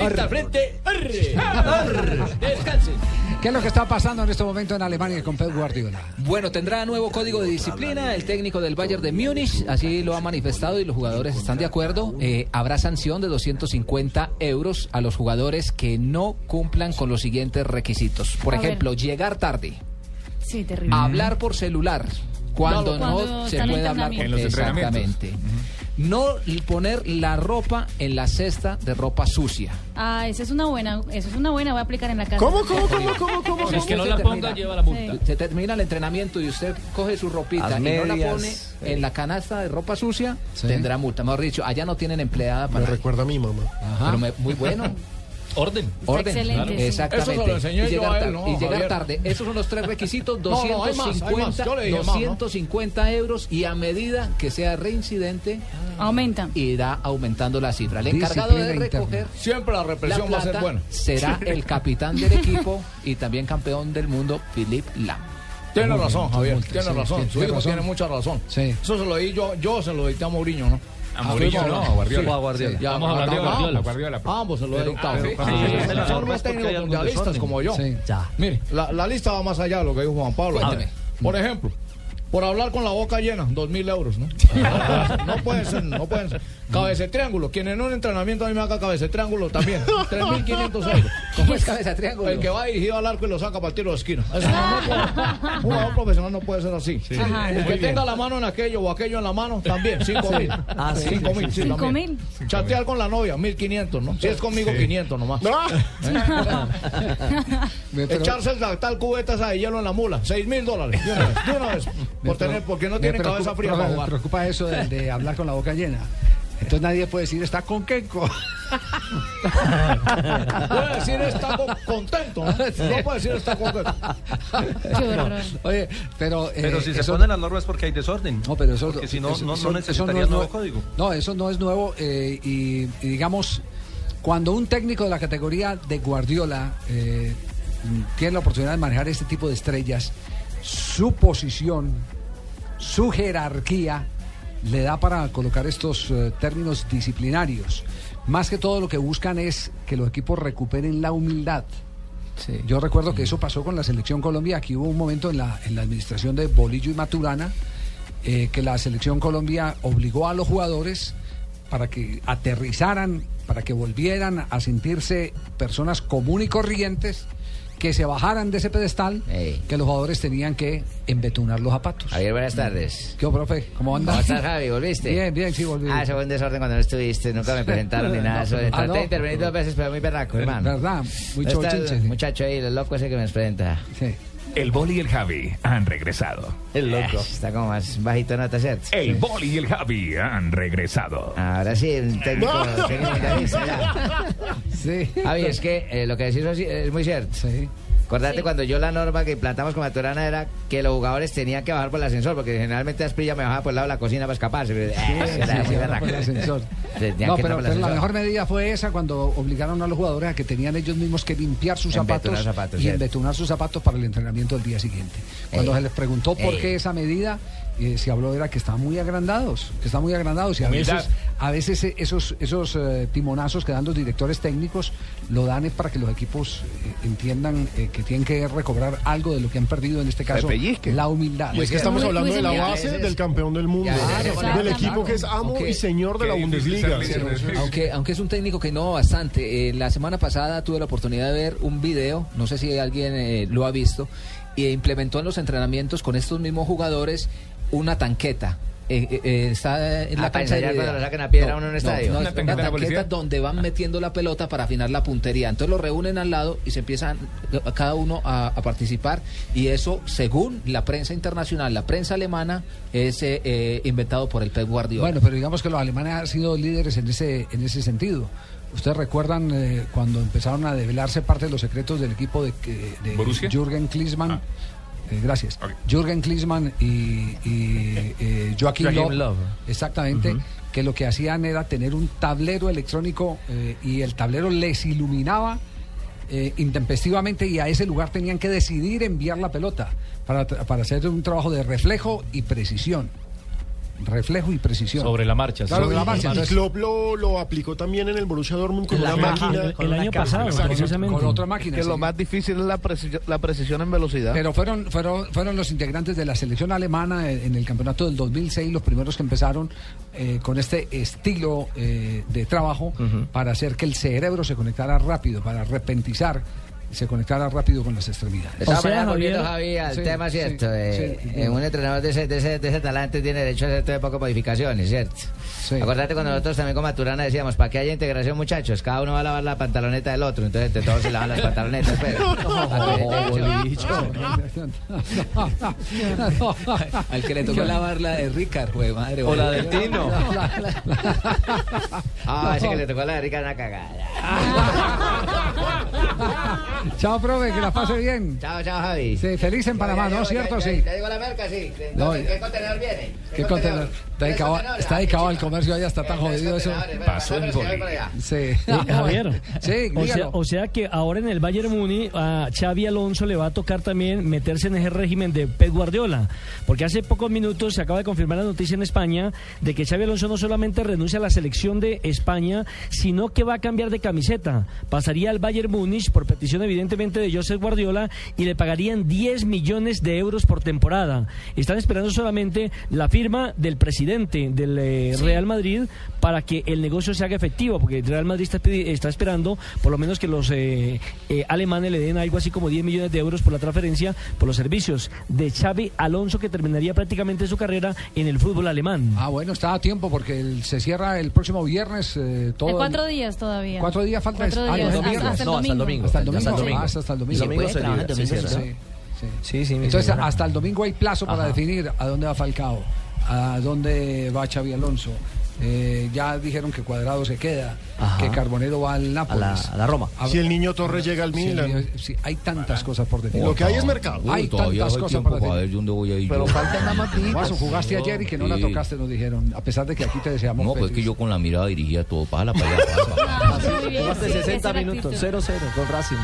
Al frente. Arre, arre, Descansen. ¿Qué es lo que está pasando en este momento en Alemania con Pep Guardiola? Bueno, tendrá nuevo código de disciplina el técnico del Bayern de Múnich, así lo ha manifestado y los jugadores están de acuerdo. Eh, habrá sanción de 250 euros a los jugadores que no cumplan con los siguientes requisitos. Por A ver. ejemplo, llegar tarde, Sí, terrible. hablar por celular cuando Cuando no se puede hablar entrenamiento. En los exactamente. No poner la ropa en la cesta de ropa sucia. Ah, esa es una buena, eso es una buena, voy a aplicar en la casa. ¿Cómo, cómo, cómo, cómo, cómo? Si es que no Se la termina. ponga, lleva la multa. Sí. Se termina el entrenamiento y usted coge su ropita Las y no la pone en la canasta de ropa sucia, Sí. tendrá multa. Mejor dicho, allá no tienen empleada Me para. recuerda a mi mamá. Ajá. Pero me- muy bueno. Orden. Orden. excelente. Exactamente. Eso se lo enseñé y yo llegar, a él, tar- ¿no, y llegar Javier? tarde. Esos son los tres requisitos. No, no, hay más, hay 250, más. Yo le dije más, ¿no? 250 euros y a medida que sea reincidente, Aumenta. irá aumentando la cifra. El Disciplina encargado de interna. recoger Siempre la la represión va a ser buena. será el capitán del equipo y también campeón del mundo, Philip Lam. Tiene Muy razón, bien, Javier. Tiene sí, razón. tiene- Su hijo razón. tiene mucha razón. Sí. Eso se lo di yo, yo se lo dicté a Mourinho, ¿no? A Mourinho Estuvimos no, a Guardiola. O a Guardiola. Ya, Vamos a hablar de Guardiola. Guardiola. Ambos se lo he dictado. técnicos hay algún mundialistas como yo. Ya. Mire, la, lista va más allá de lo que dijo Juan Pablo. Por ejemplo, por hablar con la boca llena, dos mil euros, ¿no? No pueden ser, no pueden ser. Cabece triángulo, quien en un entrenamiento a mí me haga cabece triángulo también, tres mil quinientos euros. ¿Cómo es cabeza triángulo? El que va dirigido al arco y lo saca para el tiro de esquina. Eso no, no puede- un jugador profesional no puede ser así. Ajá. El que tenga la mano en aquello o aquello en la mano, también, cinco mil. Ah, sí, mil, sí, Cinco también. mil. Chatear con la novia, mil quinientos, ¿no? Si es conmigo, quinientos nomás. Me- pero- Echarse la tal cubeta esa de hielo en la mula, seis mil dólares. De una vez, de una vez. Por tener, porque no preocupa- cabeza fría para Me preocupa eso de, de hablar con la boca llena. Entonces nadie puede decir está con Kenko. Puede decir está con- contento, ¿no? Puede decir está contento. Oye, pero. eh, Pero si se ponen las normas es porque hay desorden. No, pero eso. Porque si no, eso- no, no es nuevo nue- código. No, eso no es nuevo. eh, y, y digamos, cuando un técnico de la categoría de Guardiola eh, tiene la oportunidad de manejar este tipo de estrellas, su posición, su jerarquía, le da para colocar estos eh, términos disciplinarios. Más que todo lo que buscan es que los equipos recuperen la humildad. Sí. Yo recuerdo que eso pasó con la selección Colombia. Aquí hubo un momento en la, en la administración de Bolillo y Maturana eh, que la selección Colombia obligó a los jugadores para que aterrizaran, para que volvieran a sentirse personas comunes y corrientes, que se bajaran de ese pedestal, Ey. que los jugadores tenían que embetunar los zapatos. Javier, buenas tardes. ¿Qué, profe? ¿Cómo anda? ¿Cómo estás, Javi? ¿Volviste? Bien, bien, sí, volví. Ah, eso fue un desorden cuando no estuviste, nunca me presentaron ni nada. Eso, Ah, traté no. de intervenir dos veces, pero muy berraco, hermano. ¿Verdad? Muy ¿Dónde está el chochinche, sí. muchacho ahí, el loco ese que me presenta. Sí. El Boli y el Javi han regresado. El loco. está como más bajito nota, ¿cierto? El Boli y el Javi han regresado. Ahora sí, el técnico, técnico ya. Sí. Javi, es que eh, lo que decís es, es muy cierto. Sí. Acordate cuando yo la norma que implantamos con Maturana era que los jugadores tenían que bajar por el ascensor, porque generalmente Asprilla me bajaba por el lado de la cocina para escaparse. pero, eh, Sí, berraco. por el ascensor. Tenían No, pero, la mejor medida fue esa cuando obligaron a los jugadores a que tenían ellos mismos que limpiar sus zapatos, zapatos, y embetunar sus zapatos para el entrenamiento del día siguiente. Cuando Ey. se les preguntó por Ey. qué esa medida, eh, se habló era que estaban muy agrandados, que están muy agrandados y a Humildad. veces, a veces eh, esos, esos eh, timonazos que dan los directores técnicos lo dan es para que los equipos eh, entiendan eh, que tienen que recobrar algo de lo que han perdido, en este caso, la humildad. Y es que estamos hablando de la base del campeón del mundo, Ya, del equipo que es amo y señor de la Bundesliga. Aunque, aunque es un técnico que no bastante. Eh, la semana pasada tuve la oportunidad de ver un video, no sé si alguien eh, lo ha visto, y implementó en los entrenamientos con estos mismos jugadores una tanqueta. eh, eh, eh, está en la Ah, cancha de- cuando lo saquen a piedra a uno en un estadio. No, Una no, tanqueta una donde van metiendo la pelota para afinar la puntería. Entonces lo reúnen al lado y se empiezan cada uno a, a participar y eso, según la prensa internacional, la prensa alemana, es eh, eh, inventado por el Pep Guardiola. Bueno, pero digamos que los alemanes han sido líderes en ese, en ese sentido. ¿Ustedes recuerdan eh, cuando empezaron a develarse parte de los secretos del equipo de, que- de. Jürgen Klinsmann? Ah. Eh, gracias. Jürgen Klinsmann y, y, eh, Löw, Löw. Exactamente. Que lo que hacían era tener un tablero electrónico eh, y el tablero les iluminaba eh, intempestivamente y a ese lugar tenían que decidir enviar la pelota para, tra- para hacer un trabajo de reflejo y precisión. Reflejo y precisión. Sobre la marcha, Claro, sobre la marcha. y Klopp lo, lo aplicó también en el Borussia Dortmund con La una máquina, El año pasado, precisamente. Con otra máquina, Que sí. lo más difícil es la precisión, la precisión en velocidad. Pero fueron, fueron, fueron los integrantes de la selección alemana en, en el campeonato del 2006 los primeros que empezaron eh, con este estilo eh, de trabajo para hacer que el cerebro se conectara rápido, para repentizar, se conectara rápido con las extremidades. De todas maneras, volviendo, Javi, al Sí, tema, sí, ¿cierto? Eh, sí, eh, un entrenador de ese, de, ese, de ese talante tiene derecho a hacer todo de poco modificaciones, ¿cierto? Acordate cuando nosotros también con Maturana decíamos, para que haya integración, muchachos, cada uno va a lavar la pantaloneta del otro, entonces entre todos se lavan las pantalonetas, pero... Al que le tocó lavar la de Ricard, güey, madre. O la del Tino. Ah, ese que le tocó la de Rica una cagada. Chao, profe, que la pase bien. Chao, chao, Javi. Sí, feliz en Panamá, ¿no? ¿Cierto? Sí. ¿Te digo la merca? Sí. No, ¿En ¿Qué contenedor viene? ¿Qué contenedor? Está dedicado, está dedicado al comercio, ya está tan jodido eso. Pasó en Bolivia. Sí. Eh, Javier, Sí, o, sea, o sea que ahora en el Bayern Muni a Xavi Alonso le va a tocar también meterse en ese régimen de Pep Guardiola, porque hace pocos minutos se acaba de confirmar la noticia en España de que Xavi Alonso no solamente renuncia a la selección de España, sino que va a cambiar de camiseta. Pasaría al Bayern Múnich por petición evidentemente de Josep Guardiola y le pagarían 10 millones de euros por temporada. Están esperando solamente la firma del presidente del eh, Real Madrid para que el negocio se haga efectivo, porque el Real Madrid está, está esperando por lo menos que los eh, eh, alemanes le den algo así como 10 millones de euros por la transferencia, por los servicios de Xavi Alonso, que terminaría prácticamente su carrera en el fútbol alemán. Ah, bueno, está a tiempo porque el- se cierra el próximo viernes eh, todo. El- cuatro días todavía. ¿Cuatro días falta? Cuatro Ah, días, no, hasta- No, hasta el domingo. Hasta el domingo. Hasta el domingo. Hasta el domingo. domingo se sí, Sí, sí, sí. Entonces, señora. hasta el domingo hay plazo para Ajá. definir a dónde va Falcao, a dónde va Xavi Alonso. Eh, ya dijeron que Cuadrado se queda, Ajá. que Carbonero va al Nápoles. A la- a la Roma. A- Si el niño Torres llega al si Milan. niño- sí, hay tantas cosas por definir. Lo que hay es mercado. Hay tantas cosas por ir Pero faltan nada más días. Guaso, jugaste ayer y que no la tocaste, nos dijeron. A pesar de que aquí te deseamos. No, pues es que yo con la mirada dirigía todo. Pala para allá, para bien, Jugaste sí, 60 esa era minutos, actitud. 0-0 con Racing.